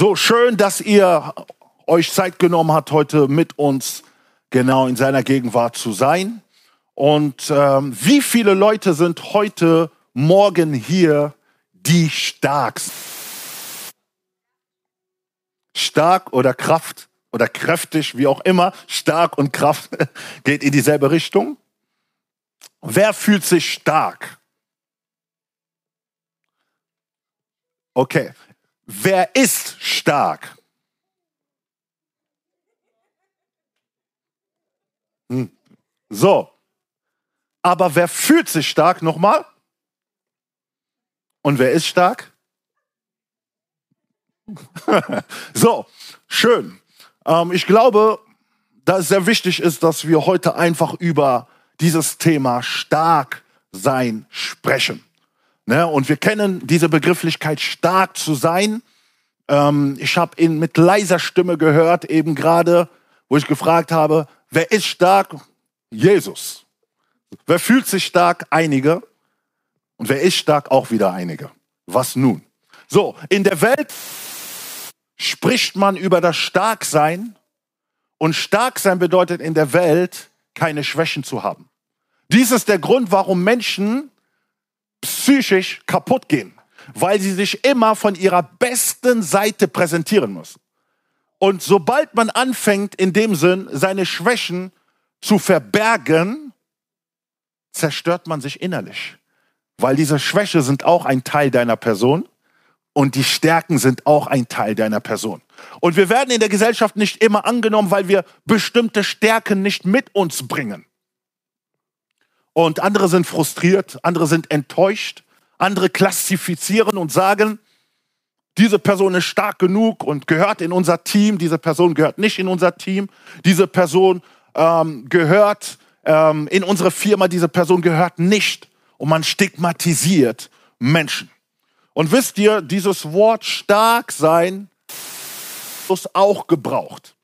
So schön, dass ihr euch Zeit genommen habt, heute mit uns genau in seiner Gegenwart zu sein. Und ähm, wie viele Leute sind heute Morgen hier, die stark? Stark oder Kraft oder kräftig, wie auch immer, stark und Kraft geht in dieselbe Richtung. Wer fühlt sich stark? Okay. Wer ist stark? Hm. So. Aber wer fühlt sich stark? Nochmal. Und wer ist stark? so, schön. Ähm, ich glaube, dass es sehr wichtig ist, dass wir heute einfach über dieses Thema stark sein sprechen. Ne? Und wir kennen diese Begrifflichkeit stark zu sein. Ähm, ich habe ihn mit leiser Stimme gehört, eben gerade, wo ich gefragt habe, wer ist stark? Jesus. Wer fühlt sich stark? Einige. Und wer ist stark? Auch wieder einige. Was nun? So, in der Welt spricht man über das Starksein und Starksein bedeutet in der Welt keine Schwächen zu haben. Dies ist der Grund, warum Menschen psychisch kaputt gehen, weil sie sich immer von ihrer besten Seite präsentieren müssen. Und sobald man anfängt, in dem Sinn, seine Schwächen zu verbergen, zerstört man sich innerlich. Weil diese Schwäche sind auch ein Teil deiner Person und die Stärken sind auch ein Teil deiner Person. Und wir werden in der Gesellschaft nicht immer angenommen, weil wir bestimmte Stärken nicht mit uns bringen. Und andere sind frustriert, andere sind enttäuscht, andere klassifizieren und sagen, diese Person ist stark genug und gehört in unser Team, diese Person gehört nicht in unser Team, diese Person ähm, gehört ähm, in unsere Firma, diese Person gehört nicht. Und man stigmatisiert Menschen. Und wisst ihr, dieses Wort stark sein ist auch gebraucht.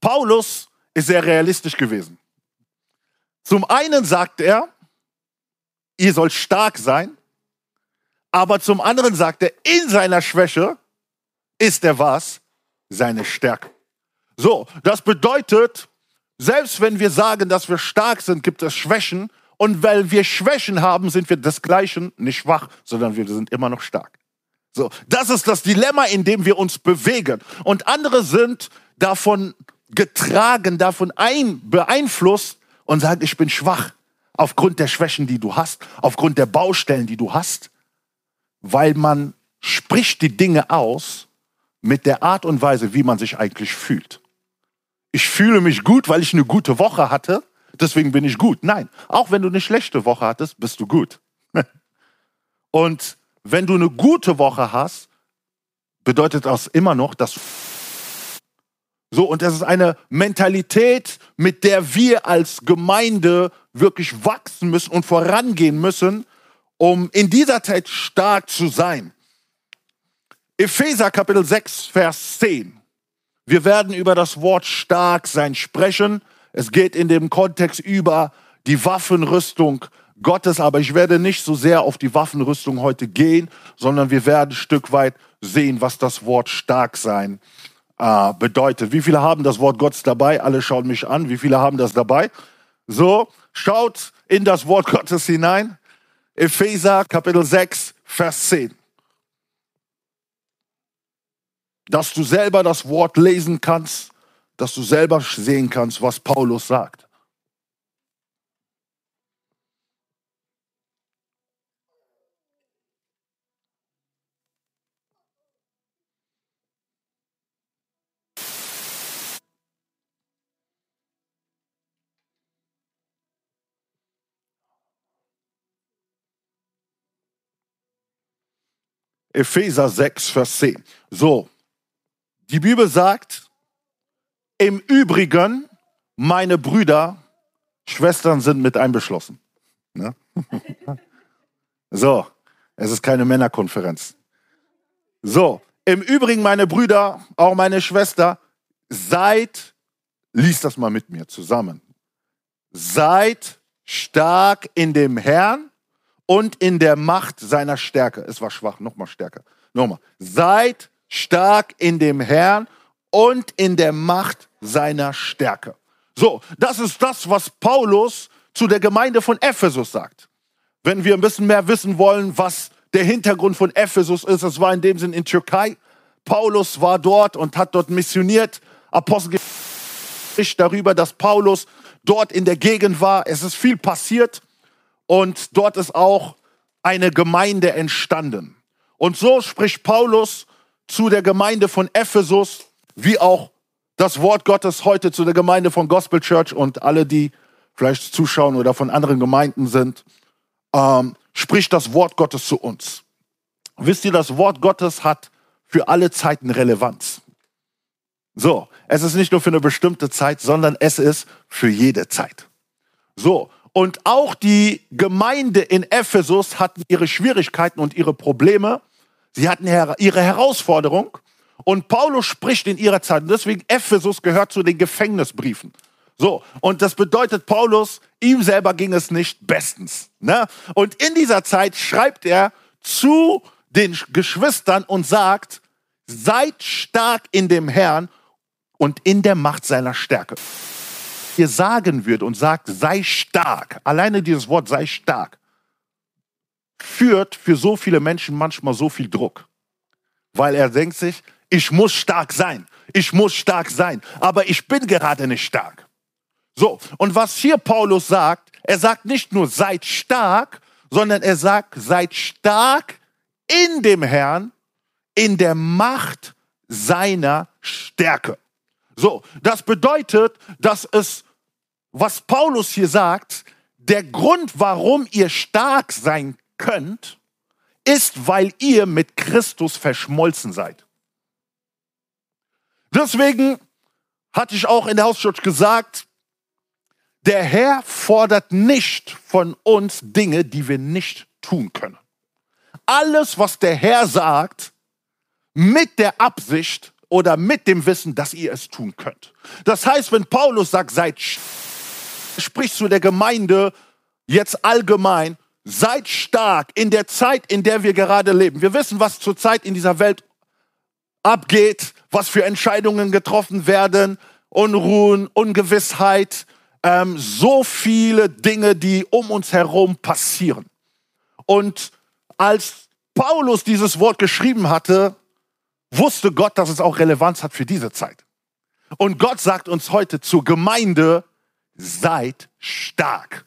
Paulus ist sehr realistisch gewesen. Zum einen sagt er, ihr sollt stark sein, aber zum anderen sagt er, in seiner Schwäche ist er was? Seine Stärke. So, das bedeutet, selbst wenn wir sagen, dass wir stark sind, gibt es Schwächen und weil wir Schwächen haben, sind wir desgleichen nicht schwach, sondern wir sind immer noch stark. So, das ist das Dilemma, in dem wir uns bewegen. Und andere sind davon getragen, davon ein, beeinflusst und sagen, ich bin schwach aufgrund der Schwächen, die du hast, aufgrund der Baustellen, die du hast, weil man spricht die Dinge aus mit der Art und Weise, wie man sich eigentlich fühlt. Ich fühle mich gut, weil ich eine gute Woche hatte deswegen bin ich gut. Nein, auch wenn du eine schlechte Woche hattest, bist du gut. Und wenn du eine gute Woche hast, bedeutet das immer noch, dass so und das ist eine Mentalität, mit der wir als Gemeinde wirklich wachsen müssen und vorangehen müssen, um in dieser Zeit stark zu sein. Epheser Kapitel 6 Vers 10. Wir werden über das Wort stark sein sprechen. Es geht in dem Kontext über die Waffenrüstung Gottes, aber ich werde nicht so sehr auf die Waffenrüstung heute gehen, sondern wir werden ein Stück weit sehen, was das Wort stark sein äh, bedeutet. Wie viele haben das Wort Gottes dabei? Alle schauen mich an. Wie viele haben das dabei? So, schaut in das Wort Gottes hinein. Epheser Kapitel 6, Vers 10. Dass du selber das Wort lesen kannst dass du selber sehen kannst, was Paulus sagt. Epheser 6, Vers 10. So, die Bibel sagt, im Übrigen, meine Brüder, Schwestern sind mit einbeschlossen. Ne? so, es ist keine Männerkonferenz. So, im Übrigen, meine Brüder, auch meine Schwester, seid, lies das mal mit mir zusammen, seid stark in dem Herrn und in der Macht seiner Stärke. Es war schwach, nochmal stärker. Nochmal. Seid stark in dem Herrn und in der Macht seiner Stärke. So, das ist das, was Paulus zu der Gemeinde von Ephesus sagt. Wenn wir ein bisschen mehr wissen wollen, was der Hintergrund von Ephesus ist, es war in dem Sinn in Türkei. Paulus war dort und hat dort missioniert. Apostel darüber, dass Paulus dort in der Gegend war. Es ist viel passiert und dort ist auch eine Gemeinde entstanden. Und so spricht Paulus zu der Gemeinde von Ephesus, wie auch das Wort Gottes heute zu der Gemeinde von Gospel Church und alle, die vielleicht zuschauen oder von anderen Gemeinden sind, ähm, spricht das Wort Gottes zu uns. Wisst ihr, das Wort Gottes hat für alle Zeiten Relevanz. So, es ist nicht nur für eine bestimmte Zeit, sondern es ist für jede Zeit. So, und auch die Gemeinde in Ephesus hatten ihre Schwierigkeiten und ihre Probleme. Sie hatten ihre Herausforderung. Und Paulus spricht in ihrer Zeit. Und deswegen Ephesus gehört zu den Gefängnisbriefen. So, und das bedeutet, Paulus, ihm selber ging es nicht bestens. Ne? Und in dieser Zeit schreibt er zu den Geschwistern und sagt, seid stark in dem Herrn und in der Macht seiner Stärke ihr sagen würde und sagt, sei stark, alleine dieses Wort sei stark, führt für so viele Menschen manchmal so viel Druck. Weil er denkt sich, ich muss stark sein, ich muss stark sein, aber ich bin gerade nicht stark. So, und was hier Paulus sagt, er sagt nicht nur seid stark, sondern er sagt, seid stark in dem Herrn, in der Macht seiner Stärke. So, das bedeutet, dass es was Paulus hier sagt, der Grund, warum ihr stark sein könnt, ist, weil ihr mit Christus verschmolzen seid. Deswegen hatte ich auch in der Hauschurch gesagt, der Herr fordert nicht von uns Dinge, die wir nicht tun können. Alles, was der Herr sagt, mit der Absicht oder mit dem Wissen, dass ihr es tun könnt. Das heißt, wenn Paulus sagt, seid sprichst zu der Gemeinde jetzt allgemein, seid stark in der Zeit, in der wir gerade leben. Wir wissen, was zurzeit in dieser Welt abgeht, was für Entscheidungen getroffen werden, Unruhen, Ungewissheit, ähm, so viele Dinge, die um uns herum passieren. Und als Paulus dieses Wort geschrieben hatte, wusste Gott, dass es auch Relevanz hat für diese Zeit. Und Gott sagt uns heute zur Gemeinde, seid stark.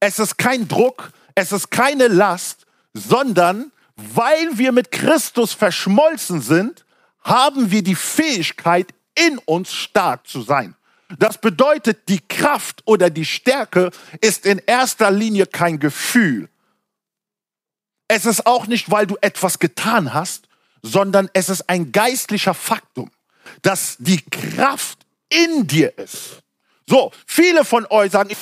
Es ist kein Druck, es ist keine Last, sondern weil wir mit Christus verschmolzen sind, haben wir die Fähigkeit, in uns stark zu sein. Das bedeutet, die Kraft oder die Stärke ist in erster Linie kein Gefühl. Es ist auch nicht, weil du etwas getan hast, sondern es ist ein geistlicher Faktum, dass die Kraft in dir ist. So, viele von euch sagen,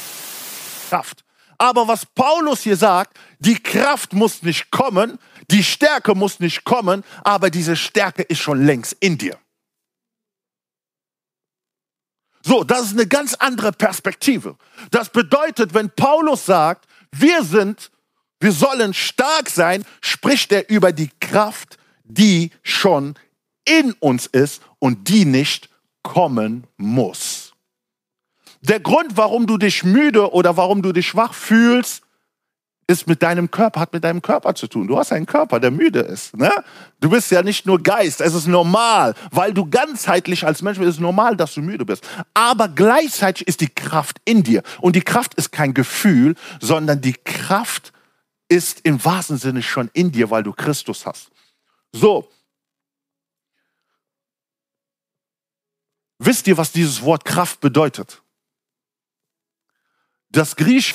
Kraft. Aber was Paulus hier sagt, die Kraft muss nicht kommen, die Stärke muss nicht kommen, aber diese Stärke ist schon längst in dir. So, das ist eine ganz andere Perspektive. Das bedeutet, wenn Paulus sagt, wir sind, wir sollen stark sein, spricht er über die Kraft, die schon in uns ist und die nicht kommen muss. Der Grund, warum du dich müde oder warum du dich schwach fühlst, ist mit deinem Körper, hat mit deinem Körper zu tun. Du hast einen Körper, der müde ist. Ne? Du bist ja nicht nur Geist, es ist normal, weil du ganzheitlich als Mensch bist, ist es normal, dass du müde bist. Aber gleichzeitig ist die Kraft in dir. Und die Kraft ist kein Gefühl, sondern die Kraft ist im wahrsten Sinne schon in dir, weil du Christus hast. So. Wisst ihr, was dieses Wort Kraft bedeutet? Das Griechische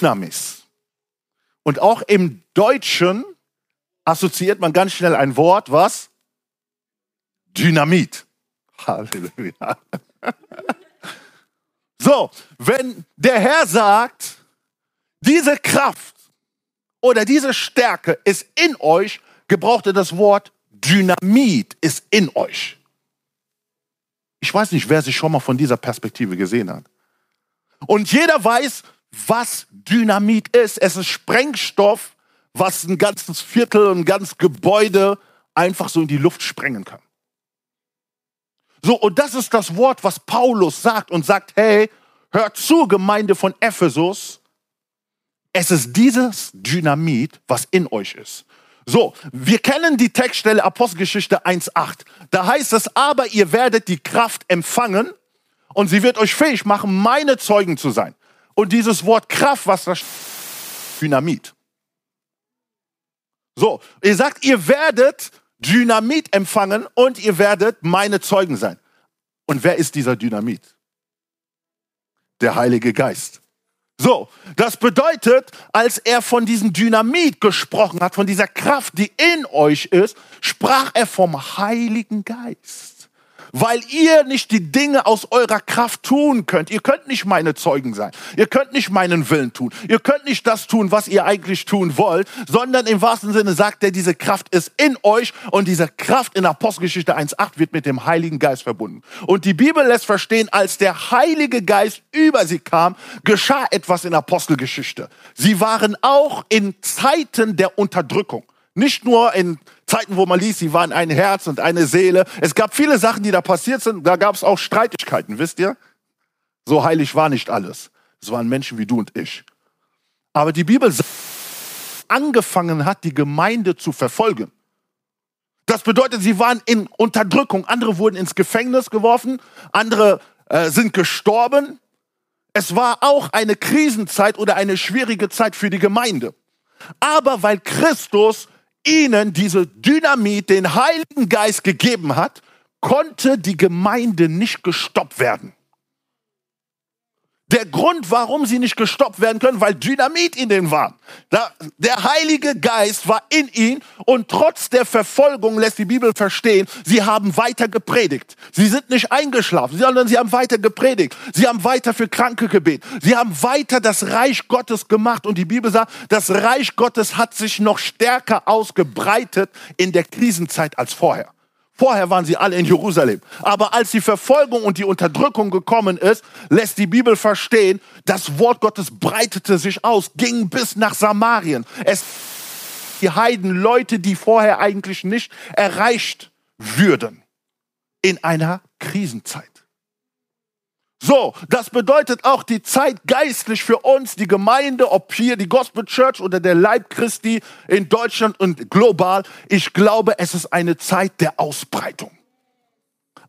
Dynamis. Und auch im Deutschen assoziiert man ganz schnell ein Wort, was? Dynamit. Halleluja. So, wenn der Herr sagt, diese Kraft oder diese Stärke ist in euch, gebraucht er das Wort Dynamit ist in euch. Ich weiß nicht, wer sich schon mal von dieser Perspektive gesehen hat. Und jeder weiß, was Dynamit ist. Es ist Sprengstoff, was ein ganzes Viertel, ein ganzes Gebäude einfach so in die Luft sprengen kann. So, und das ist das Wort, was Paulus sagt und sagt, hey, hört zu, Gemeinde von Ephesus, es ist dieses Dynamit, was in euch ist. So, wir kennen die Textstelle Apostelgeschichte 1.8. Da heißt es, aber ihr werdet die Kraft empfangen und sie wird euch fähig machen, meine Zeugen zu sein. Und dieses Wort Kraft, was da Dynamit. So, ihr sagt, ihr werdet Dynamit empfangen und ihr werdet meine Zeugen sein. Und wer ist dieser Dynamit? Der Heilige Geist. So, das bedeutet, als er von diesem Dynamit gesprochen hat, von dieser Kraft, die in euch ist, sprach er vom Heiligen Geist weil ihr nicht die Dinge aus eurer Kraft tun könnt. Ihr könnt nicht meine Zeugen sein. Ihr könnt nicht meinen Willen tun. Ihr könnt nicht das tun, was ihr eigentlich tun wollt, sondern im wahrsten Sinne sagt er, diese Kraft ist in euch und diese Kraft in Apostelgeschichte 1.8 wird mit dem Heiligen Geist verbunden. Und die Bibel lässt verstehen, als der Heilige Geist über sie kam, geschah etwas in Apostelgeschichte. Sie waren auch in Zeiten der Unterdrückung. Nicht nur in Zeiten, wo man liest, sie waren ein Herz und eine Seele. Es gab viele Sachen, die da passiert sind. Da gab es auch Streitigkeiten, wisst ihr? So heilig war nicht alles. Es waren Menschen wie du und ich. Aber die Bibel angefangen hat, die Gemeinde zu verfolgen. Das bedeutet, sie waren in Unterdrückung. Andere wurden ins Gefängnis geworfen, andere äh, sind gestorben. Es war auch eine Krisenzeit oder eine schwierige Zeit für die Gemeinde. Aber weil Christus ihnen diese Dynamit, den Heiligen Geist gegeben hat, konnte die Gemeinde nicht gestoppt werden. Der Grund, warum sie nicht gestoppt werden können, weil Dynamit in denen war. Der Heilige Geist war in ihnen und trotz der Verfolgung lässt die Bibel verstehen, sie haben weiter gepredigt. Sie sind nicht eingeschlafen, sondern sie haben weiter gepredigt. Sie haben weiter für Kranke gebetet. Sie haben weiter das Reich Gottes gemacht und die Bibel sagt, das Reich Gottes hat sich noch stärker ausgebreitet in der Krisenzeit als vorher. Vorher waren sie alle in Jerusalem. Aber als die Verfolgung und die Unterdrückung gekommen ist, lässt die Bibel verstehen, das Wort Gottes breitete sich aus, ging bis nach Samarien. Es die Heiden, Leute, die vorher eigentlich nicht erreicht würden in einer Krisenzeit. So, das bedeutet auch die Zeit geistlich für uns, die Gemeinde, ob hier die Gospel Church oder der Leib Christi in Deutschland und global. Ich glaube, es ist eine Zeit der Ausbreitung.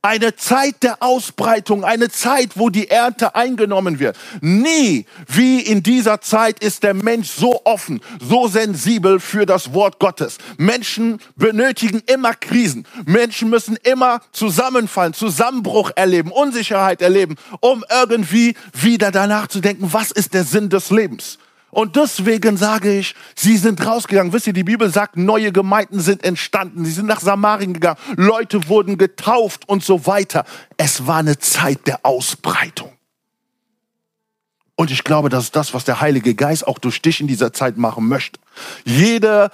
Eine Zeit der Ausbreitung, eine Zeit, wo die Ernte eingenommen wird. Nie wie in dieser Zeit ist der Mensch so offen, so sensibel für das Wort Gottes. Menschen benötigen immer Krisen. Menschen müssen immer zusammenfallen, Zusammenbruch erleben, Unsicherheit erleben, um irgendwie wieder danach zu denken, was ist der Sinn des Lebens? Und deswegen sage ich, sie sind rausgegangen. Wisst ihr, die Bibel sagt, neue Gemeinden sind entstanden. Sie sind nach Samarien gegangen. Leute wurden getauft und so weiter. Es war eine Zeit der Ausbreitung. Und ich glaube, das ist das, was der Heilige Geist auch durch dich in dieser Zeit machen möchte. Jede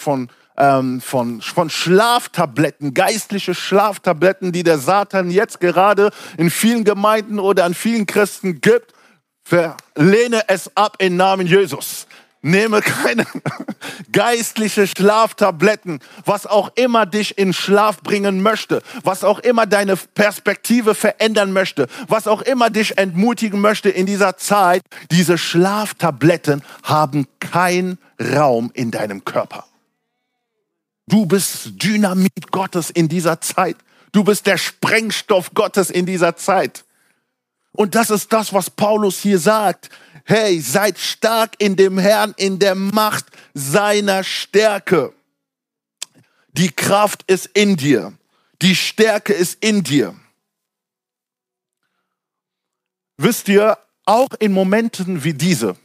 von ähm, von, von Schlaftabletten, geistliche Schlaftabletten, die der Satan jetzt gerade in vielen Gemeinden oder an vielen Christen gibt, Verlehne es ab im Namen Jesus. Nehme keine geistliche Schlaftabletten, was auch immer dich in Schlaf bringen möchte, was auch immer deine Perspektive verändern möchte, was auch immer dich entmutigen möchte in dieser Zeit. Diese Schlaftabletten haben keinen Raum in deinem Körper. Du bist Dynamit Gottes in dieser Zeit. Du bist der Sprengstoff Gottes in dieser Zeit. Und das ist das, was Paulus hier sagt. Hey, seid stark in dem Herrn, in der Macht seiner Stärke. Die Kraft ist in dir. Die Stärke ist in dir. Wisst ihr, auch in Momenten wie diese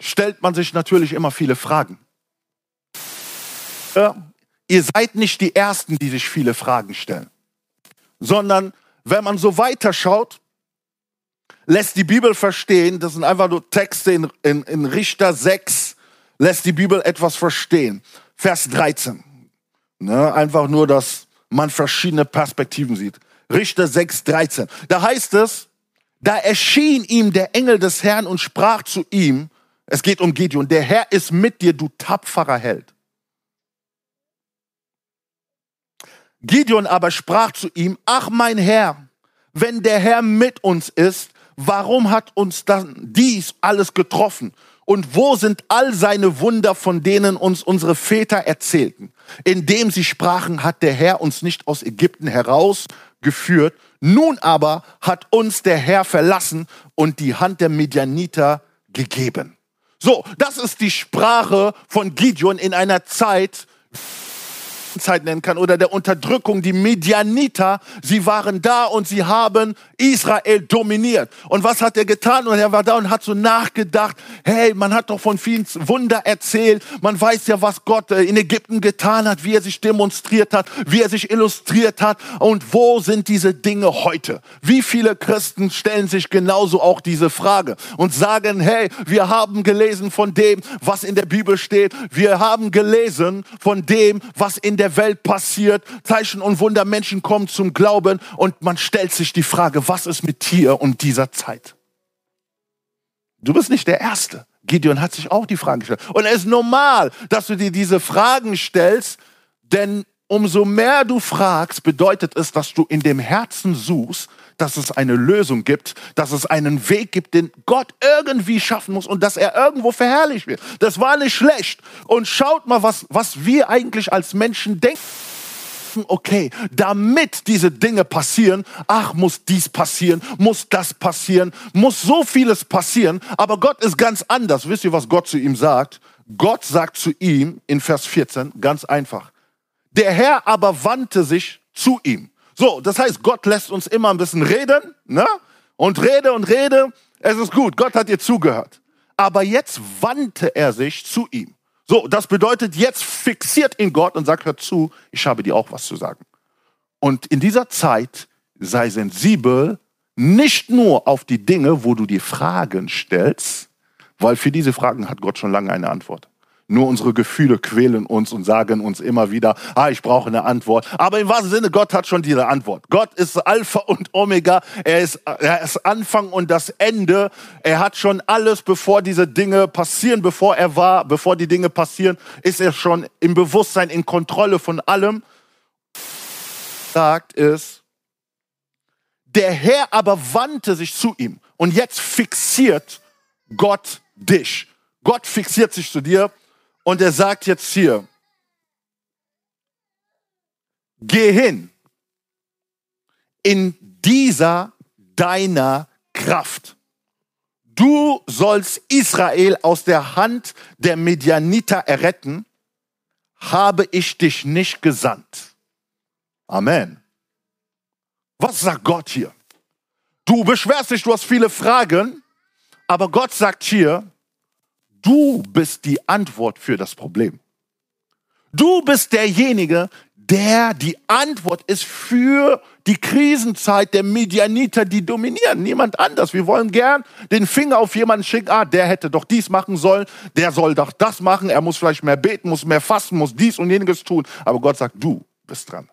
stellt man sich natürlich immer viele Fragen. Ihr seid nicht die Ersten, die sich viele Fragen stellen, sondern wenn man so weiterschaut, lässt die Bibel verstehen, das sind einfach nur Texte in, in, in Richter 6, lässt die Bibel etwas verstehen. Vers 13. Ne, einfach nur, dass man verschiedene Perspektiven sieht. Richter 6, 13. Da heißt es, da erschien ihm der Engel des Herrn und sprach zu ihm, es geht um Gideon, der Herr ist mit dir, du tapferer Held. Gideon aber sprach zu ihm, ach mein Herr, wenn der Herr mit uns ist, warum hat uns dann dies alles getroffen? Und wo sind all seine Wunder, von denen uns unsere Väter erzählten? Indem sie sprachen, hat der Herr uns nicht aus Ägypten herausgeführt. Nun aber hat uns der Herr verlassen und die Hand der Midianiter gegeben. So, das ist die Sprache von Gideon in einer Zeit, Zeit nennen kann oder der Unterdrückung, die Medianiter, sie waren da und sie haben Israel dominiert. Und was hat er getan? Und er war da und hat so nachgedacht, hey, man hat doch von vielen Wunder erzählt, man weiß ja, was Gott äh, in Ägypten getan hat, wie er sich demonstriert hat, wie er sich illustriert hat und wo sind diese Dinge heute? Wie viele Christen stellen sich genauso auch diese Frage und sagen, hey, wir haben gelesen von dem, was in der Bibel steht, wir haben gelesen von dem, was in der der Welt passiert. Zeichen und Wunder, Menschen kommen zum Glauben und man stellt sich die Frage, was ist mit dir und dieser Zeit? Du bist nicht der Erste. Gideon hat sich auch die Frage gestellt. Und es ist normal, dass du dir diese Fragen stellst, denn umso mehr du fragst, bedeutet es, dass du in dem Herzen suchst, dass es eine Lösung gibt, dass es einen Weg gibt, den Gott irgendwie schaffen muss und dass er irgendwo verherrlicht wird. Das war nicht schlecht. Und schaut mal, was, was wir eigentlich als Menschen denken okay, damit diese Dinge passieren, ach, muss dies passieren, muss das passieren, muss so vieles passieren, aber Gott ist ganz anders. Wisst ihr, was Gott zu ihm sagt? Gott sagt zu ihm in Vers 14 ganz einfach. Der Herr aber wandte sich zu ihm. So, das heißt, Gott lässt uns immer ein bisschen reden, ne? Und rede und rede. Es ist gut, Gott hat dir zugehört. Aber jetzt wandte er sich zu ihm. So, das bedeutet, jetzt fixiert ihn Gott und sagt, hör zu, ich habe dir auch was zu sagen. Und in dieser Zeit sei sensibel nicht nur auf die Dinge, wo du dir Fragen stellst, weil für diese Fragen hat Gott schon lange eine Antwort. Nur unsere Gefühle quälen uns und sagen uns immer wieder, ah, ich brauche eine Antwort. Aber im wahrsten Sinne, Gott hat schon diese Antwort. Gott ist Alpha und Omega. Er ist, er ist Anfang und das Ende. Er hat schon alles, bevor diese Dinge passieren, bevor er war, bevor die Dinge passieren, ist er schon im Bewusstsein, in Kontrolle von allem. Sagt es, der Herr aber wandte sich zu ihm. Und jetzt fixiert Gott dich. Gott fixiert sich zu dir und er sagt jetzt hier, geh hin in dieser deiner Kraft. Du sollst Israel aus der Hand der Medianiter erretten, habe ich dich nicht gesandt. Amen. Was sagt Gott hier? Du beschwerst dich, du hast viele Fragen, aber Gott sagt hier, Du bist die Antwort für das Problem. Du bist derjenige, der die Antwort ist für die Krisenzeit der Medianiter, die dominieren. Niemand anders. Wir wollen gern den Finger auf jemanden schicken. Ah, der hätte doch dies machen sollen. Der soll doch das machen. Er muss vielleicht mehr beten, muss mehr fasten, muss dies und jeniges tun. Aber Gott sagt, du bist dran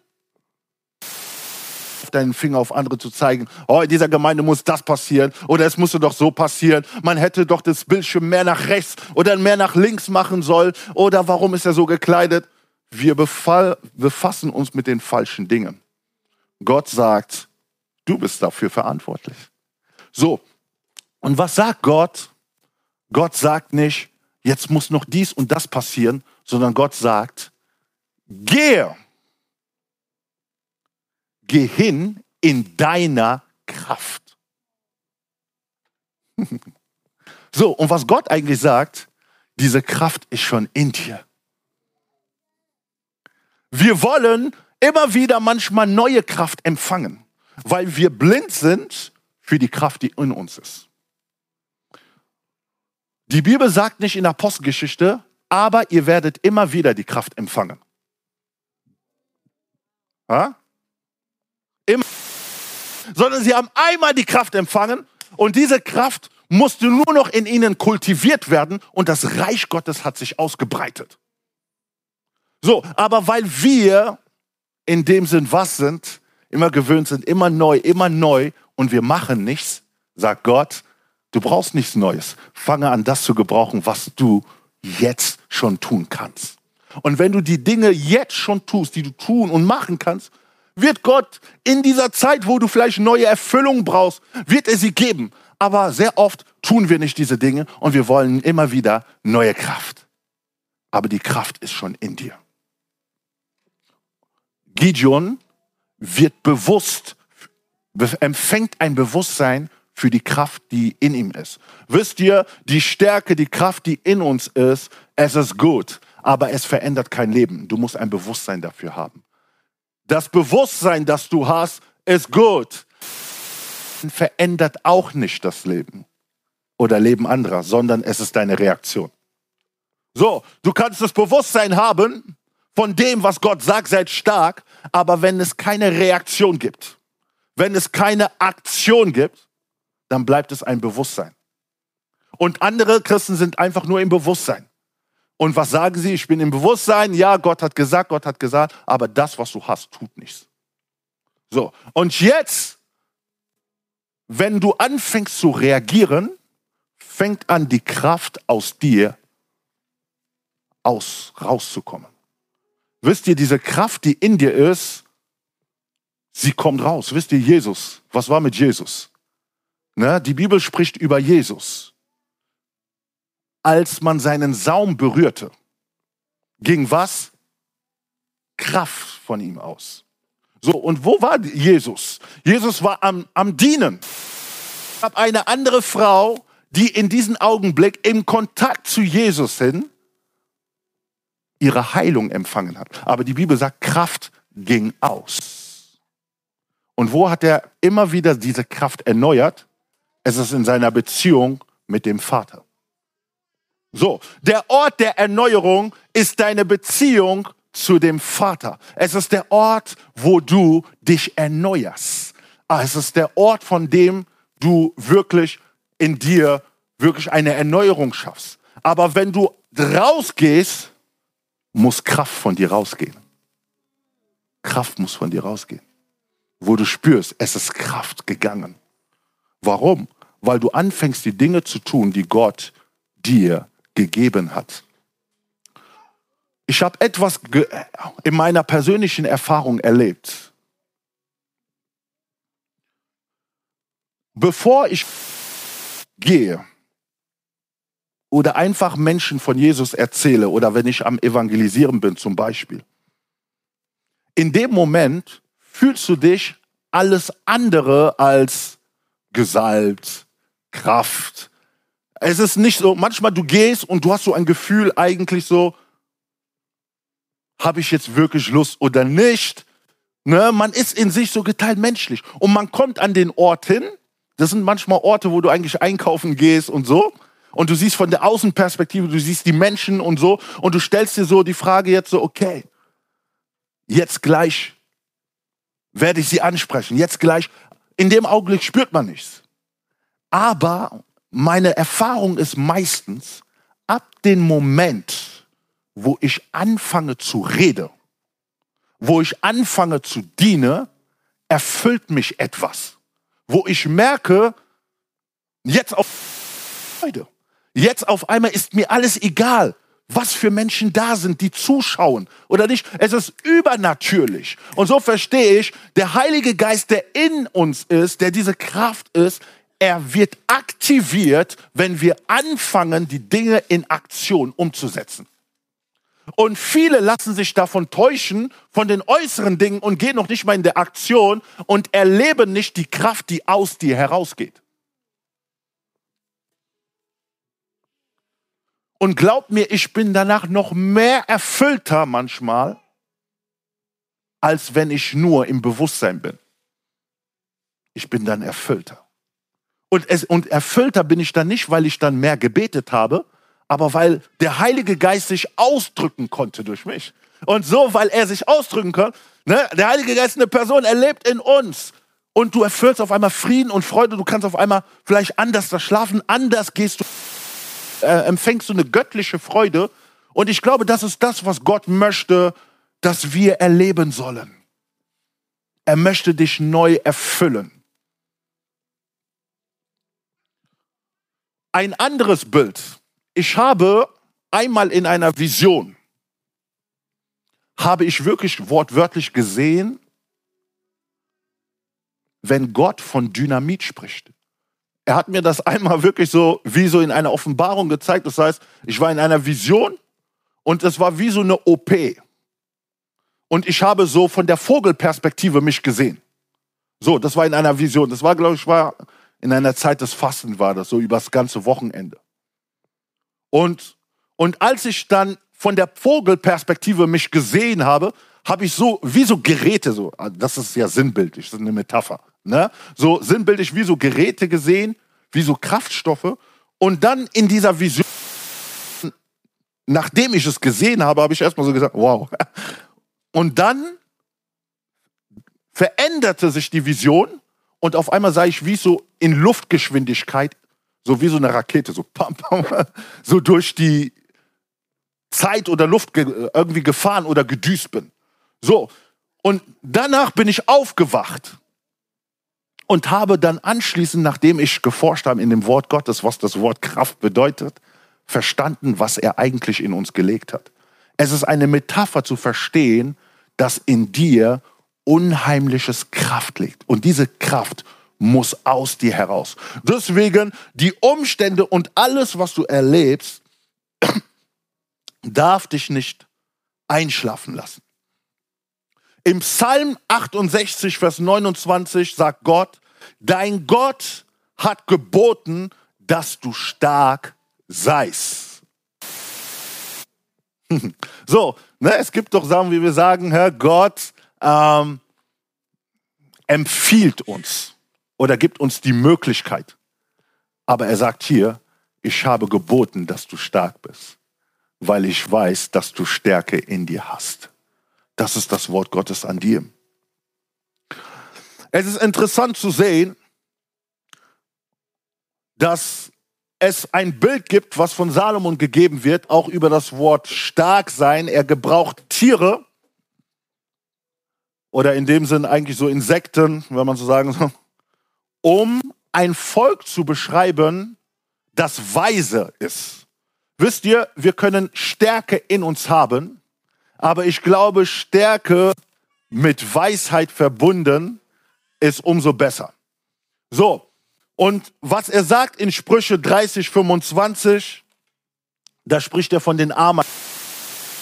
deinen Finger auf andere zu zeigen. Oh, in dieser Gemeinde muss das passieren oder es musste doch so passieren. Man hätte doch das Bildschirm mehr nach rechts oder mehr nach links machen sollen oder warum ist er so gekleidet? Wir befassen uns mit den falschen Dingen. Gott sagt, du bist dafür verantwortlich. So, und was sagt Gott? Gott sagt nicht, jetzt muss noch dies und das passieren, sondern Gott sagt, gehe geh hin in deiner Kraft. so, und was Gott eigentlich sagt, diese Kraft ist schon in dir. Wir wollen immer wieder manchmal neue Kraft empfangen, weil wir blind sind für die Kraft, die in uns ist. Die Bibel sagt nicht in der Apostelgeschichte, aber ihr werdet immer wieder die Kraft empfangen. Ja? Immer. Sondern sie haben einmal die Kraft empfangen und diese Kraft musste nur noch in ihnen kultiviert werden und das Reich Gottes hat sich ausgebreitet. So, aber weil wir in dem Sinn was sind, immer gewöhnt sind, immer neu, immer neu und wir machen nichts, sagt Gott, du brauchst nichts Neues. Fange an, das zu gebrauchen, was du jetzt schon tun kannst. Und wenn du die Dinge jetzt schon tust, die du tun und machen kannst, wird Gott in dieser Zeit, wo du vielleicht neue Erfüllung brauchst, wird er sie geben. Aber sehr oft tun wir nicht diese Dinge und wir wollen immer wieder neue Kraft. Aber die Kraft ist schon in dir. Gideon wird bewusst, empfängt ein Bewusstsein für die Kraft, die in ihm ist. Wisst ihr, die Stärke, die Kraft, die in uns ist, es ist gut, aber es verändert kein Leben. Du musst ein Bewusstsein dafür haben. Das Bewusstsein, das du hast, ist gut, verändert auch nicht das Leben oder Leben anderer, sondern es ist deine Reaktion. So, du kannst das Bewusstsein haben von dem, was Gott sagt, seid stark, aber wenn es keine Reaktion gibt, wenn es keine Aktion gibt, dann bleibt es ein Bewusstsein. Und andere Christen sind einfach nur im Bewusstsein. Und was sagen sie? Ich bin im Bewusstsein, ja, Gott hat gesagt, Gott hat gesagt, aber das, was du hast, tut nichts. So, und jetzt, wenn du anfängst zu reagieren, fängt an, die Kraft aus dir aus, rauszukommen. Wisst ihr, diese Kraft, die in dir ist, sie kommt raus. Wisst ihr, Jesus, was war mit Jesus? Ne? Die Bibel spricht über Jesus. Als man seinen Saum berührte, ging was? Kraft von ihm aus. So, und wo war Jesus? Jesus war am, am Dienen. Ich habe eine andere Frau, die in diesem Augenblick im Kontakt zu Jesus hin ihre Heilung empfangen hat. Aber die Bibel sagt, Kraft ging aus. Und wo hat er immer wieder diese Kraft erneuert? Es ist in seiner Beziehung mit dem Vater. So, der Ort der Erneuerung ist deine Beziehung zu dem Vater. Es ist der Ort, wo du dich erneuerst. Ah, es ist der Ort, von dem du wirklich in dir wirklich eine Erneuerung schaffst. Aber wenn du rausgehst, muss Kraft von dir rausgehen. Kraft muss von dir rausgehen. Wo du spürst, es ist Kraft gegangen. Warum? Weil du anfängst, die Dinge zu tun, die Gott dir gegeben hat. Ich habe etwas in meiner persönlichen Erfahrung erlebt. Bevor ich gehe oder einfach Menschen von Jesus erzähle oder wenn ich am Evangelisieren bin zum Beispiel, in dem Moment fühlst du dich alles andere als gesalbt, Kraft. Es ist nicht so, manchmal du gehst und du hast so ein Gefühl eigentlich so, habe ich jetzt wirklich Lust oder nicht? Ne? Man ist in sich so geteilt menschlich und man kommt an den Ort hin. Das sind manchmal Orte, wo du eigentlich einkaufen gehst und so. Und du siehst von der Außenperspektive, du siehst die Menschen und so. Und du stellst dir so die Frage jetzt so, okay, jetzt gleich werde ich sie ansprechen. Jetzt gleich in dem Augenblick spürt man nichts. Aber meine Erfahrung ist meistens, ab dem Moment, wo ich anfange zu reden, wo ich anfange zu dienen, erfüllt mich etwas. Wo ich merke, jetzt auf Freude. Jetzt auf einmal ist mir alles egal was für Menschen da sind, die zuschauen oder nicht. Es ist übernatürlich. Und so verstehe ich, der Heilige Geist, der in uns ist, der diese Kraft ist, er wird aktiviert, wenn wir anfangen, die Dinge in Aktion umzusetzen. Und viele lassen sich davon täuschen, von den äußeren Dingen und gehen noch nicht mal in der Aktion und erleben nicht die Kraft, die aus dir herausgeht. Und glaubt mir, ich bin danach noch mehr erfüllter manchmal, als wenn ich nur im Bewusstsein bin. Ich bin dann erfüllter. Und, es, und erfüllter bin ich dann nicht, weil ich dann mehr gebetet habe, aber weil der Heilige Geist sich ausdrücken konnte durch mich. Und so, weil er sich ausdrücken kann, ne, der Heilige Geist ist eine Person, er lebt in uns. Und du erfüllst auf einmal Frieden und Freude, du kannst auf einmal vielleicht anders das schlafen, anders gehst du äh, empfängst du eine göttliche Freude. Und ich glaube, das ist das, was Gott möchte, dass wir erleben sollen. Er möchte dich neu erfüllen. Ein anderes Bild. Ich habe einmal in einer Vision, habe ich wirklich wortwörtlich gesehen, wenn Gott von Dynamit spricht. Er hat mir das einmal wirklich so wie so in einer Offenbarung gezeigt. Das heißt, ich war in einer Vision und es war wie so eine OP. Und ich habe so von der Vogelperspektive mich gesehen. So, das war in einer Vision. Das war, glaube ich, war in einer Zeit des Fasten war das, so übers ganze Wochenende. Und, und als ich dann von der Vogelperspektive mich gesehen habe, habe ich so, wie so Geräte, so, das ist ja sinnbildlich, das ist eine Metapher, ne? So sinnbildlich wie so Geräte gesehen, wie so Kraftstoffe. Und dann in dieser Vision, nachdem ich es gesehen habe, habe ich erstmal so gesagt, wow. Und dann veränderte sich die Vision und auf einmal sah ich wie so in Luftgeschwindigkeit, so wie so eine Rakete, so pam, pam, so durch die Zeit oder Luft irgendwie gefahren oder gedüst bin. So, und danach bin ich aufgewacht und habe dann anschließend, nachdem ich geforscht habe in dem Wort Gottes, was das Wort Kraft bedeutet, verstanden, was er eigentlich in uns gelegt hat. Es ist eine Metapher zu verstehen, dass in dir unheimliches Kraft liegt. Und diese Kraft muss aus dir heraus. Deswegen die Umstände und alles, was du erlebst, darf dich nicht einschlafen lassen. Im Psalm 68, Vers 29 sagt Gott, dein Gott hat geboten, dass du stark seist. so, ne, es gibt doch Sachen, wie wir sagen, Herr Gott ähm, empfiehlt uns oder gibt uns die Möglichkeit. Aber er sagt hier, ich habe geboten, dass du stark bist, weil ich weiß, dass du Stärke in dir hast. Das ist das Wort Gottes an dir. Es ist interessant zu sehen, dass es ein Bild gibt, was von Salomon gegeben wird, auch über das Wort stark sein. Er gebraucht Tiere oder in dem Sinn eigentlich so Insekten, wenn man so sagen soll, um ein Volk zu beschreiben, das weise ist. Wisst ihr, wir können Stärke in uns haben, aber ich glaube, Stärke mit Weisheit verbunden ist umso besser. So, und was er sagt in Sprüche 30, 25, da spricht er von den Ameisen.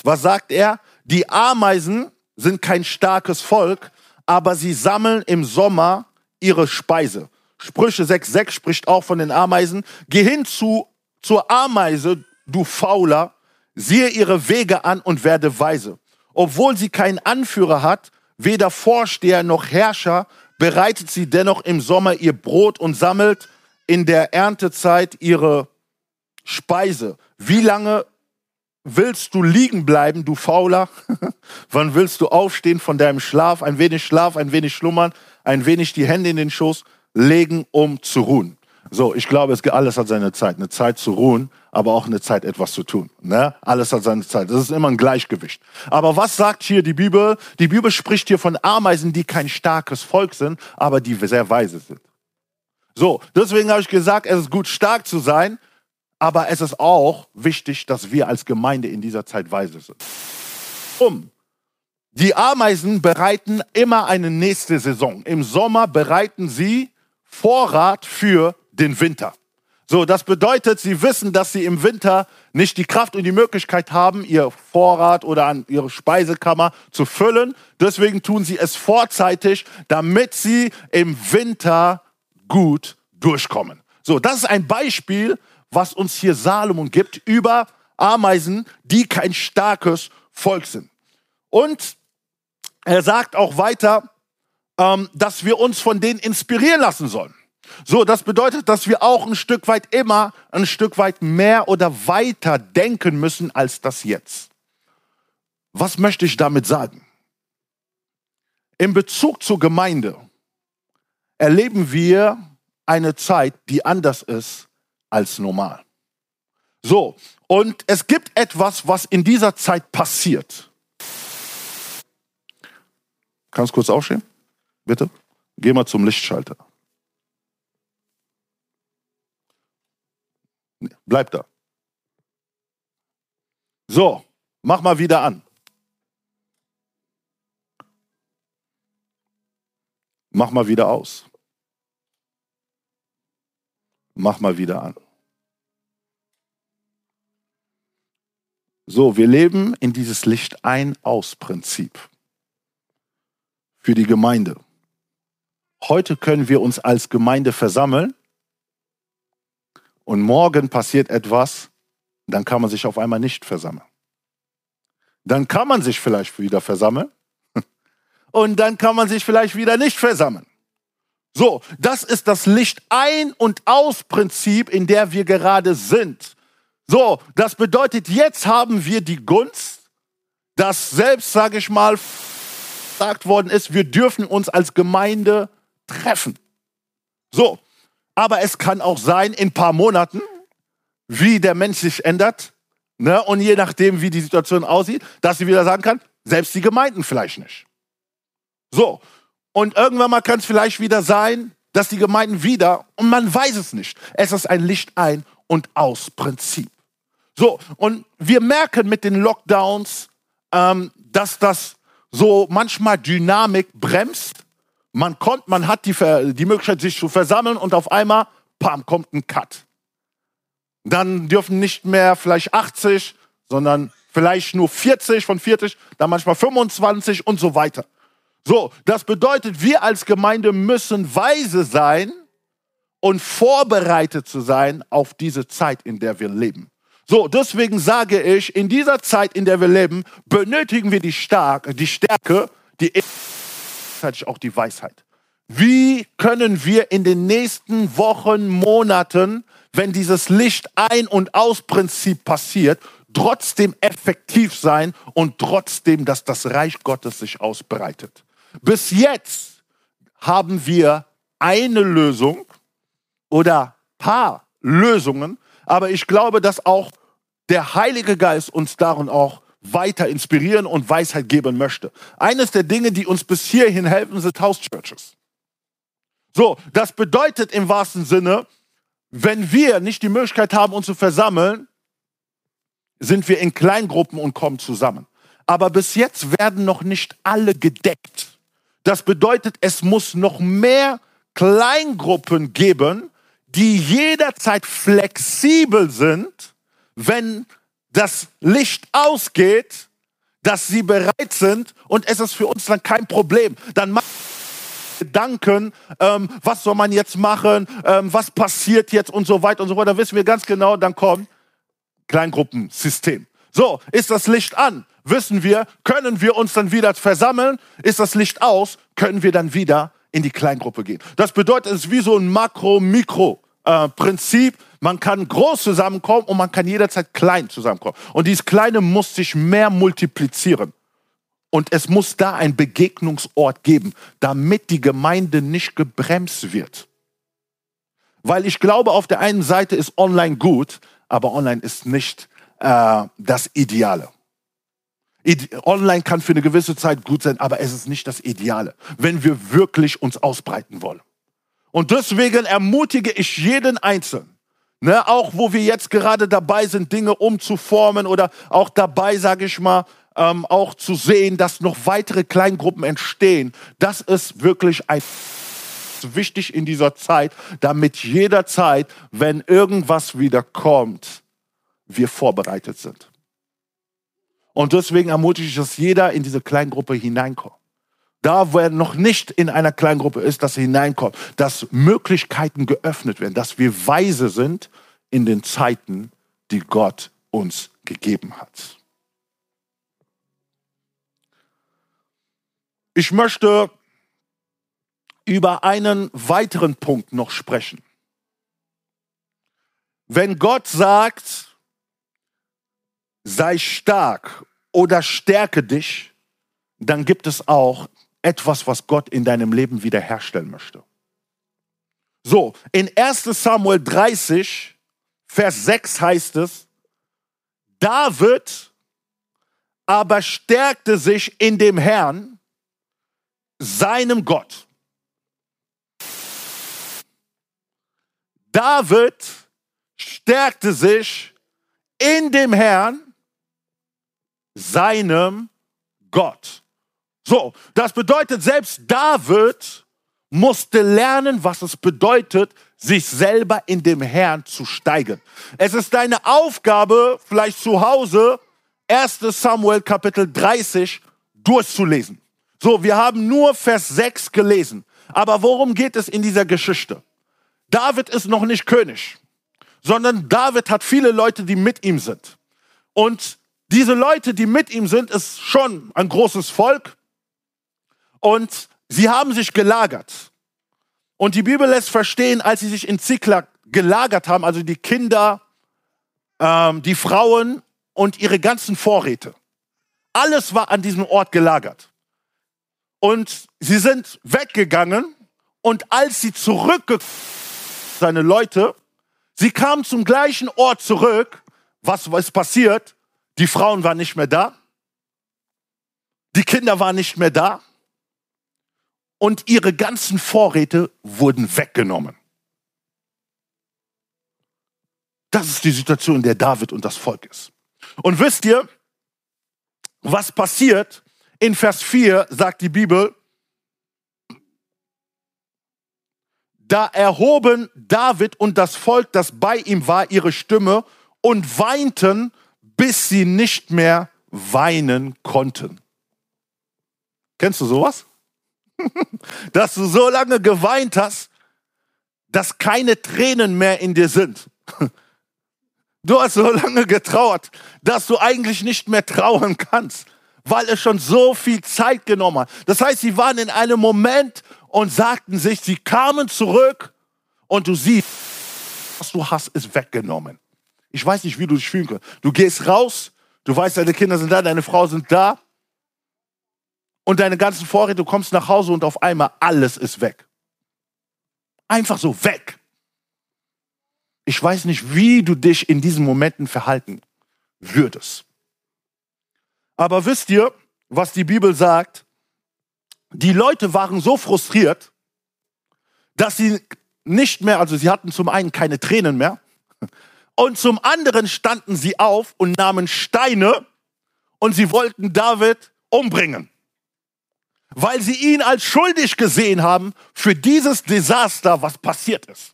Was sagt er? Die Ameisen sind kein starkes Volk, aber sie sammeln im Sommer ihre Speise. Sprüche 6, 6 spricht auch von den Ameisen. Geh hin zu, zur Ameise, du Fauler, Siehe ihre Wege an und werde weise. Obwohl sie keinen Anführer hat, weder Vorsteher noch Herrscher, bereitet sie dennoch im Sommer ihr Brot und sammelt in der Erntezeit ihre Speise. Wie lange willst du liegen bleiben, du Fauler? Wann willst du aufstehen von deinem Schlaf? Ein wenig Schlaf, ein wenig schlummern, ein wenig die Hände in den Schoß legen, um zu ruhen. So, ich glaube, es alles hat seine Zeit. Eine Zeit zu ruhen, aber auch eine Zeit, etwas zu tun. Ne? Alles hat seine Zeit. Das ist immer ein Gleichgewicht. Aber was sagt hier die Bibel? Die Bibel spricht hier von Ameisen, die kein starkes Volk sind, aber die sehr weise sind. So, deswegen habe ich gesagt, es ist gut, stark zu sein, aber es ist auch wichtig, dass wir als Gemeinde in dieser Zeit weise sind. Um. Die Ameisen bereiten immer eine nächste Saison. Im Sommer bereiten sie Vorrat für den Winter. So, das bedeutet, sie wissen, dass sie im Winter nicht die Kraft und die Möglichkeit haben, ihr Vorrat oder an ihre Speisekammer zu füllen. Deswegen tun sie es vorzeitig, damit sie im Winter gut durchkommen. So, das ist ein Beispiel, was uns hier Salomon gibt über Ameisen, die kein starkes Volk sind. Und er sagt auch weiter, ähm, dass wir uns von denen inspirieren lassen sollen. So, das bedeutet, dass wir auch ein Stück weit immer ein Stück weit mehr oder weiter denken müssen als das jetzt. Was möchte ich damit sagen? In Bezug zur Gemeinde erleben wir eine Zeit, die anders ist als normal. So, und es gibt etwas, was in dieser Zeit passiert. Kannst du kurz aufstehen? Bitte? Geh mal zum Lichtschalter. Bleib da. So, mach mal wieder an. Mach mal wieder aus. Mach mal wieder an. So, wir leben in dieses Licht ein aus Prinzip für die Gemeinde. Heute können wir uns als Gemeinde versammeln und morgen passiert etwas, dann kann man sich auf einmal nicht versammeln. Dann kann man sich vielleicht wieder versammeln und dann kann man sich vielleicht wieder nicht versammeln. So, das ist das Licht ein- und aus-Prinzip, in der wir gerade sind. So, das bedeutet, jetzt haben wir die Gunst, dass selbst, sage ich mal, gesagt worden ist, wir dürfen uns als Gemeinde treffen. So, aber es kann auch sein, in ein paar Monaten, wie der Mensch sich ändert, ne, und je nachdem, wie die Situation aussieht, dass sie wieder sagen kann, selbst die Gemeinden vielleicht nicht. So, und irgendwann mal kann es vielleicht wieder sein, dass die Gemeinden wieder, und man weiß es nicht, es ist ein Licht ein und aus Prinzip. So, und wir merken mit den Lockdowns, ähm, dass das so manchmal Dynamik bremst. Man kommt, man hat die, die Möglichkeit, sich zu versammeln und auf einmal, pam, kommt ein Cut. Dann dürfen nicht mehr vielleicht 80, sondern vielleicht nur 40 von 40, dann manchmal 25 und so weiter. So, das bedeutet, wir als Gemeinde müssen weise sein und vorbereitet zu sein auf diese Zeit, in der wir leben. So, deswegen sage ich, in dieser Zeit, in der wir leben, benötigen wir die, Stark, die Stärke, die auch die Weisheit. Wie können wir in den nächsten Wochen, Monaten, wenn dieses Licht ein- und aus-Prinzip passiert, trotzdem effektiv sein und trotzdem, dass das Reich Gottes sich ausbreitet? Bis jetzt haben wir eine Lösung oder paar Lösungen, aber ich glaube, dass auch der Heilige Geist uns darin auch weiter inspirieren und Weisheit geben möchte. Eines der Dinge, die uns bis hierhin helfen, sind House Churches. So, das bedeutet im wahrsten Sinne, wenn wir nicht die Möglichkeit haben, uns zu versammeln, sind wir in Kleingruppen und kommen zusammen. Aber bis jetzt werden noch nicht alle gedeckt. Das bedeutet, es muss noch mehr Kleingruppen geben, die jederzeit flexibel sind wenn das Licht ausgeht, dass sie bereit sind und es ist für uns dann kein Problem. Dann machen Gedanken, ähm, was soll man jetzt machen, ähm, was passiert jetzt und so weiter und so weiter. Da wissen wir ganz genau, dann kommt Kleingruppensystem. So, ist das Licht an? Wissen wir, können wir uns dann wieder versammeln? Ist das Licht aus? Können wir dann wieder in die Kleingruppe gehen? Das bedeutet, es ist wie so ein Makro-Mikro-Prinzip. Äh, man kann groß zusammenkommen und man kann jederzeit klein zusammenkommen. Und dieses Kleine muss sich mehr multiplizieren. Und es muss da ein Begegnungsort geben, damit die Gemeinde nicht gebremst wird. Weil ich glaube, auf der einen Seite ist online gut, aber online ist nicht äh, das Ideale. Online kann für eine gewisse Zeit gut sein, aber es ist nicht das Ideale, wenn wir wirklich uns ausbreiten wollen. Und deswegen ermutige ich jeden Einzelnen, Ne, auch wo wir jetzt gerade dabei sind, Dinge umzuformen oder auch dabei, sage ich mal, ähm, auch zu sehen, dass noch weitere Kleingruppen entstehen. Das ist wirklich ein wichtig in dieser Zeit, damit jederzeit, wenn irgendwas wieder kommt, wir vorbereitet sind. Und deswegen ermutige ich, dass jeder in diese Kleingruppe hineinkommt da, wo er noch nicht in einer Kleingruppe ist, dass er hineinkommt, dass Möglichkeiten geöffnet werden, dass wir weise sind in den Zeiten, die Gott uns gegeben hat. Ich möchte über einen weiteren Punkt noch sprechen. Wenn Gott sagt, sei stark oder stärke dich, dann gibt es auch etwas, was Gott in deinem Leben wiederherstellen möchte. So, in 1 Samuel 30, Vers 6 heißt es, David aber stärkte sich in dem Herrn, seinem Gott. David stärkte sich in dem Herrn, seinem Gott. So, das bedeutet, selbst David musste lernen, was es bedeutet, sich selber in dem Herrn zu steigen. Es ist deine Aufgabe, vielleicht zu Hause, 1 Samuel Kapitel 30 durchzulesen. So, wir haben nur Vers 6 gelesen. Aber worum geht es in dieser Geschichte? David ist noch nicht König, sondern David hat viele Leute, die mit ihm sind. Und diese Leute, die mit ihm sind, ist schon ein großes Volk. Und sie haben sich gelagert. Und die Bibel lässt verstehen, als sie sich in Ziklag gelagert haben, also die Kinder, ähm, die Frauen und ihre ganzen Vorräte. Alles war an diesem Ort gelagert. Und sie sind weggegangen und als sie zurückgekommen seine Leute, sie kamen zum gleichen Ort zurück. Was ist passiert? Die Frauen waren nicht mehr da. Die Kinder waren nicht mehr da. Und ihre ganzen Vorräte wurden weggenommen. Das ist die Situation, in der David und das Volk ist. Und wisst ihr, was passiert? In Vers 4 sagt die Bibel, da erhoben David und das Volk, das bei ihm war, ihre Stimme und weinten, bis sie nicht mehr weinen konnten. Kennst du sowas? dass du so lange geweint hast, dass keine Tränen mehr in dir sind. Du hast so lange getrauert, dass du eigentlich nicht mehr trauern kannst, weil es schon so viel Zeit genommen hat. Das heißt, sie waren in einem Moment und sagten sich, sie kamen zurück und du siehst, was du hast, ist weggenommen. Ich weiß nicht, wie du dich fühlen kannst. Du gehst raus, du weißt, deine Kinder sind da, deine Frau sind da und deine ganzen Vorräte, du kommst nach Hause und auf einmal alles ist weg. Einfach so weg. Ich weiß nicht, wie du dich in diesen Momenten verhalten würdest. Aber wisst ihr, was die Bibel sagt? Die Leute waren so frustriert, dass sie nicht mehr, also sie hatten zum einen keine Tränen mehr und zum anderen standen sie auf und nahmen Steine und sie wollten David umbringen, weil sie ihn als schuldig gesehen haben für dieses Desaster, was passiert ist.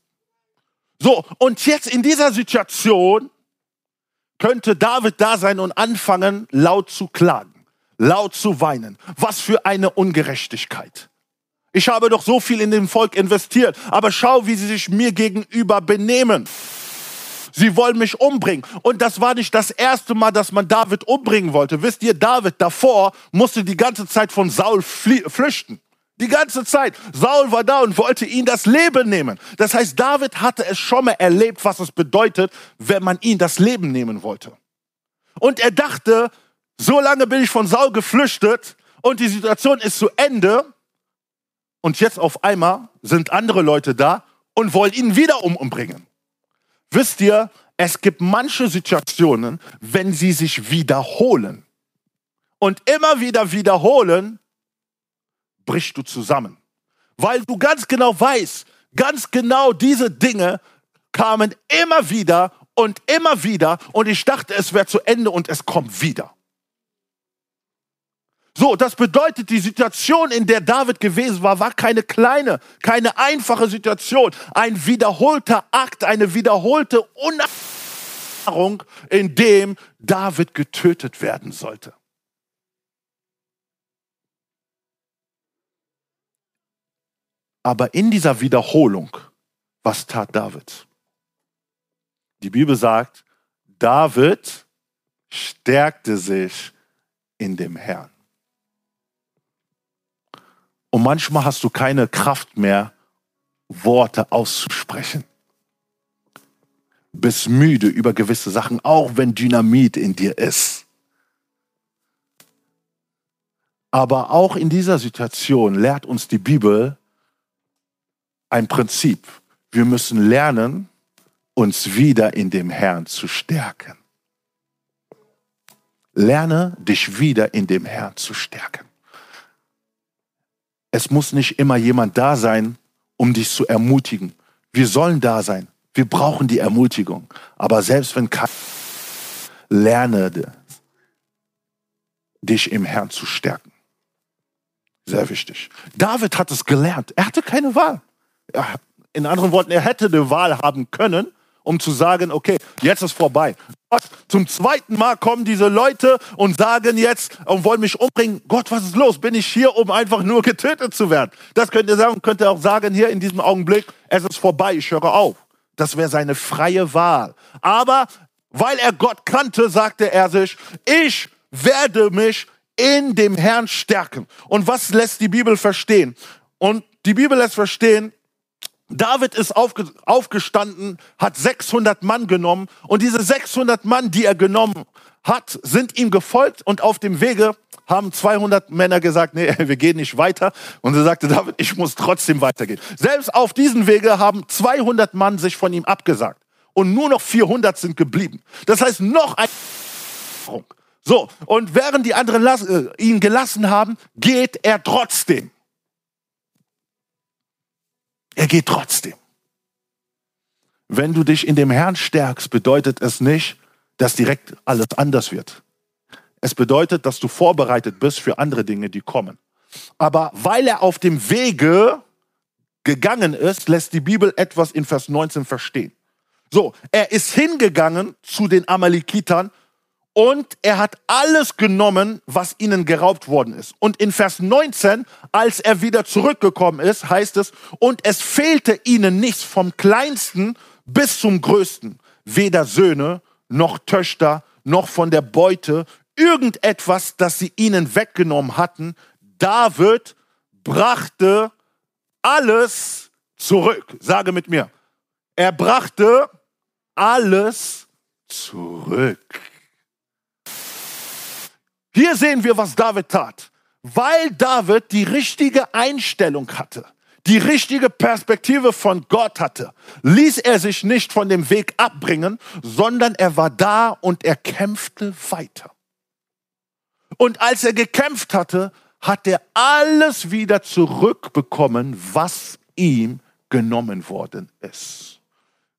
So, und jetzt in dieser Situation könnte David da sein und anfangen, laut zu klagen, laut zu weinen. Was für eine Ungerechtigkeit. Ich habe doch so viel in dem Volk investiert, aber schau, wie sie sich mir gegenüber benehmen. Sie wollen mich umbringen. Und das war nicht das erste Mal, dass man David umbringen wollte. Wisst ihr, David davor musste die ganze Zeit von Saul flüchten. Die ganze Zeit. Saul war da und wollte ihn das Leben nehmen. Das heißt, David hatte es schon mal erlebt, was es bedeutet, wenn man ihn das Leben nehmen wollte. Und er dachte, so lange bin ich von Saul geflüchtet und die Situation ist zu Ende. Und jetzt auf einmal sind andere Leute da und wollen ihn wieder umbringen. Wisst ihr, es gibt manche Situationen, wenn sie sich wiederholen und immer wieder wiederholen, brichst du zusammen. Weil du ganz genau weißt, ganz genau diese Dinge kamen immer wieder und immer wieder und ich dachte, es wäre zu Ende und es kommt wieder. So, das bedeutet, die Situation, in der David gewesen war, war keine kleine, keine einfache Situation. Ein wiederholter Akt, eine wiederholte Unerfahrung, in dem David getötet werden sollte. Aber in dieser Wiederholung, was tat David? Die Bibel sagt, David stärkte sich in dem Herrn. Und manchmal hast du keine Kraft mehr, Worte auszusprechen. Bist müde über gewisse Sachen, auch wenn Dynamit in dir ist. Aber auch in dieser Situation lehrt uns die Bibel, ein Prinzip. Wir müssen lernen, uns wieder in dem Herrn zu stärken. Lerne dich wieder in dem Herrn zu stärken. Es muss nicht immer jemand da sein, um dich zu ermutigen. Wir sollen da sein. Wir brauchen die Ermutigung. Aber selbst wenn kein lerne dich im Herrn zu stärken. Sehr wichtig. David hat es gelernt. Er hatte keine Wahl. In anderen Worten, er hätte eine Wahl haben können, um zu sagen, okay, jetzt ist vorbei. Gott, zum zweiten Mal kommen diese Leute und sagen jetzt und wollen mich umbringen. Gott, was ist los? Bin ich hier, um einfach nur getötet zu werden? Das könnt ihr sagen, könnt ihr auch sagen hier in diesem Augenblick, es ist vorbei, ich höre auf. Das wäre seine freie Wahl. Aber weil er Gott kannte, sagte er sich, ich werde mich in dem Herrn stärken. Und was lässt die Bibel verstehen? Und die Bibel lässt verstehen, David ist aufge aufgestanden, hat 600 Mann genommen und diese 600 Mann, die er genommen hat, sind ihm gefolgt und auf dem Wege haben 200 Männer gesagt, nee, wir gehen nicht weiter. Und er sagte, David, ich muss trotzdem weitergehen. Selbst auf diesen Wege haben 200 Mann sich von ihm abgesagt und nur noch 400 sind geblieben. Das heißt, noch ein so, und während die anderen äh, ihn gelassen haben, geht er trotzdem. Er geht trotzdem. Wenn du dich in dem Herrn stärkst, bedeutet es nicht, dass direkt alles anders wird. Es bedeutet, dass du vorbereitet bist für andere Dinge, die kommen. Aber weil er auf dem Wege gegangen ist, lässt die Bibel etwas in Vers 19 verstehen. So, er ist hingegangen zu den Amalekitern und er hat alles genommen, was ihnen geraubt worden ist. Und in Vers 19, als er wieder zurückgekommen ist, heißt es, und es fehlte ihnen nichts vom kleinsten bis zum größten, weder Söhne noch Töchter noch von der Beute, irgendetwas, das sie ihnen weggenommen hatten. David brachte alles zurück. Sage mit mir. Er brachte alles zurück. Hier sehen wir, was David tat. Weil David die richtige Einstellung hatte, die richtige Perspektive von Gott hatte, ließ er sich nicht von dem Weg abbringen, sondern er war da und er kämpfte weiter. Und als er gekämpft hatte, hat er alles wieder zurückbekommen, was ihm genommen worden ist.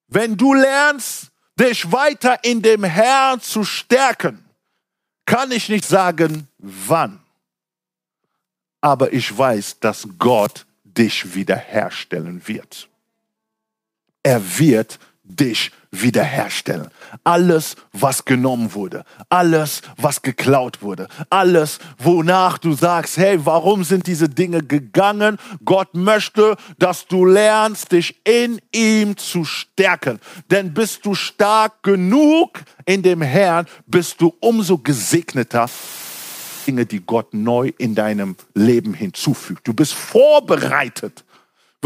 Wenn du lernst, dich weiter in dem Herrn zu stärken, kann ich nicht sagen, wann. Aber ich weiß, dass Gott dich wiederherstellen wird. Er wird dich wiederherstellen. Alles, was genommen wurde, alles, was geklaut wurde, alles, wonach du sagst, hey, warum sind diese Dinge gegangen? Gott möchte, dass du lernst, dich in ihm zu stärken. Denn bist du stark genug in dem Herrn, bist du umso gesegneter. Dinge, die Gott neu in deinem Leben hinzufügt. Du bist vorbereitet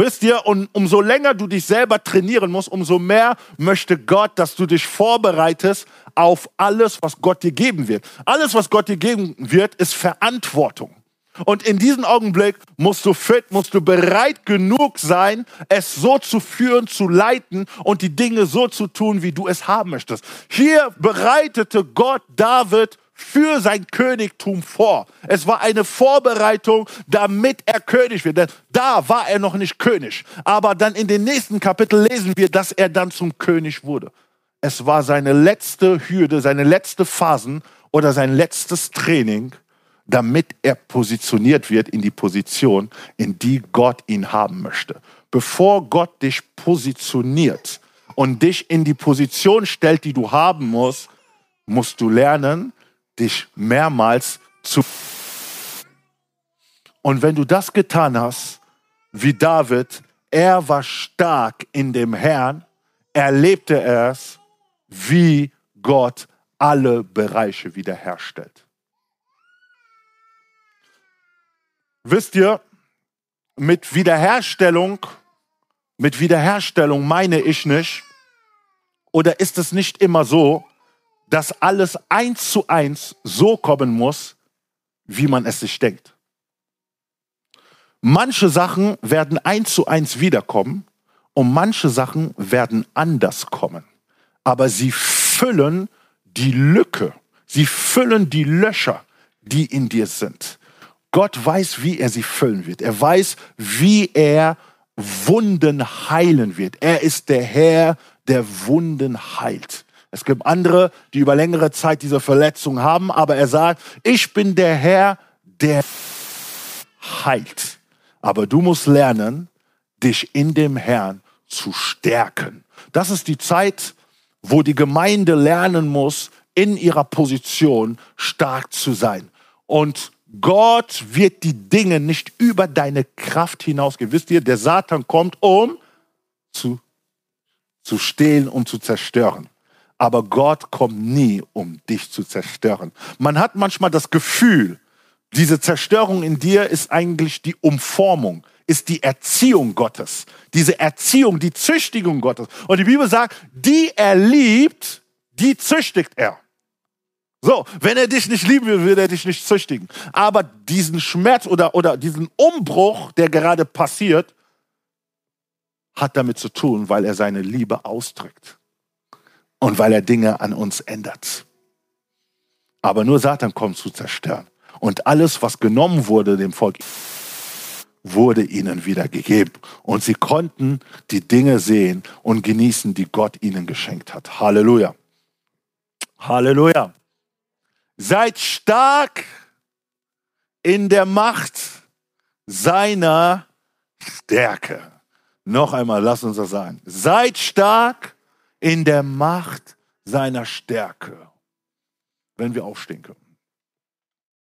Wisst ihr, und umso länger du dich selber trainieren musst, umso mehr möchte Gott, dass du dich vorbereitest auf alles, was Gott dir geben wird. Alles, was Gott dir geben wird, ist Verantwortung. Und in diesem Augenblick musst du fit, musst du bereit genug sein, es so zu führen, zu leiten und die Dinge so zu tun, wie du es haben möchtest. Hier bereitete Gott David für sein Königtum vor. Es war eine Vorbereitung, damit er König wird. Denn da war er noch nicht König. Aber dann in den nächsten Kapitel lesen wir, dass er dann zum König wurde. Es war seine letzte Hürde, seine letzte Phasen oder sein letztes Training, damit er positioniert wird in die Position, in die Gott ihn haben möchte. Bevor Gott dich positioniert und dich in die Position stellt, die du haben musst, musst du lernen, dich mehrmals zu. Und wenn du das getan hast, wie David, er war stark in dem Herrn, erlebte er es, wie Gott alle Bereiche wiederherstellt. Wisst ihr, mit Wiederherstellung, mit Wiederherstellung meine ich nicht, oder ist es nicht immer so, dass alles eins zu eins so kommen muss, wie man es sich denkt. Manche Sachen werden eins zu eins wiederkommen und manche Sachen werden anders kommen. Aber sie füllen die Lücke, sie füllen die Löcher, die in dir sind. Gott weiß, wie er sie füllen wird. Er weiß, wie er Wunden heilen wird. Er ist der Herr, der Wunden heilt. Es gibt andere, die über längere Zeit diese Verletzung haben, aber er sagt, ich bin der Herr, der heilt. Aber du musst lernen, dich in dem Herrn zu stärken. Das ist die Zeit, wo die Gemeinde lernen muss, in ihrer Position stark zu sein. Und Gott wird die Dinge nicht über deine Kraft hinausgehen. Wisst ihr, der Satan kommt, um zu, zu stehlen und zu zerstören. Aber Gott kommt nie, um dich zu zerstören. Man hat manchmal das Gefühl, diese Zerstörung in dir ist eigentlich die Umformung, ist die Erziehung Gottes. Diese Erziehung, die Züchtigung Gottes. Und die Bibel sagt, die er liebt, die züchtigt er. So, wenn er dich nicht lieben will, will er dich nicht züchtigen. Aber diesen Schmerz oder, oder diesen Umbruch, der gerade passiert, hat damit zu tun, weil er seine Liebe ausdrückt und weil er Dinge an uns ändert. Aber nur Satan kommt zu zerstören. Und alles, was genommen wurde dem Volk, wurde ihnen wieder gegeben. Und sie konnten die Dinge sehen und genießen, die Gott ihnen geschenkt hat. Halleluja. Halleluja. Seid stark in der Macht seiner Stärke. Noch einmal, lass uns das sagen. Seid stark in der Macht seiner Stärke. Wenn wir aufstehen können.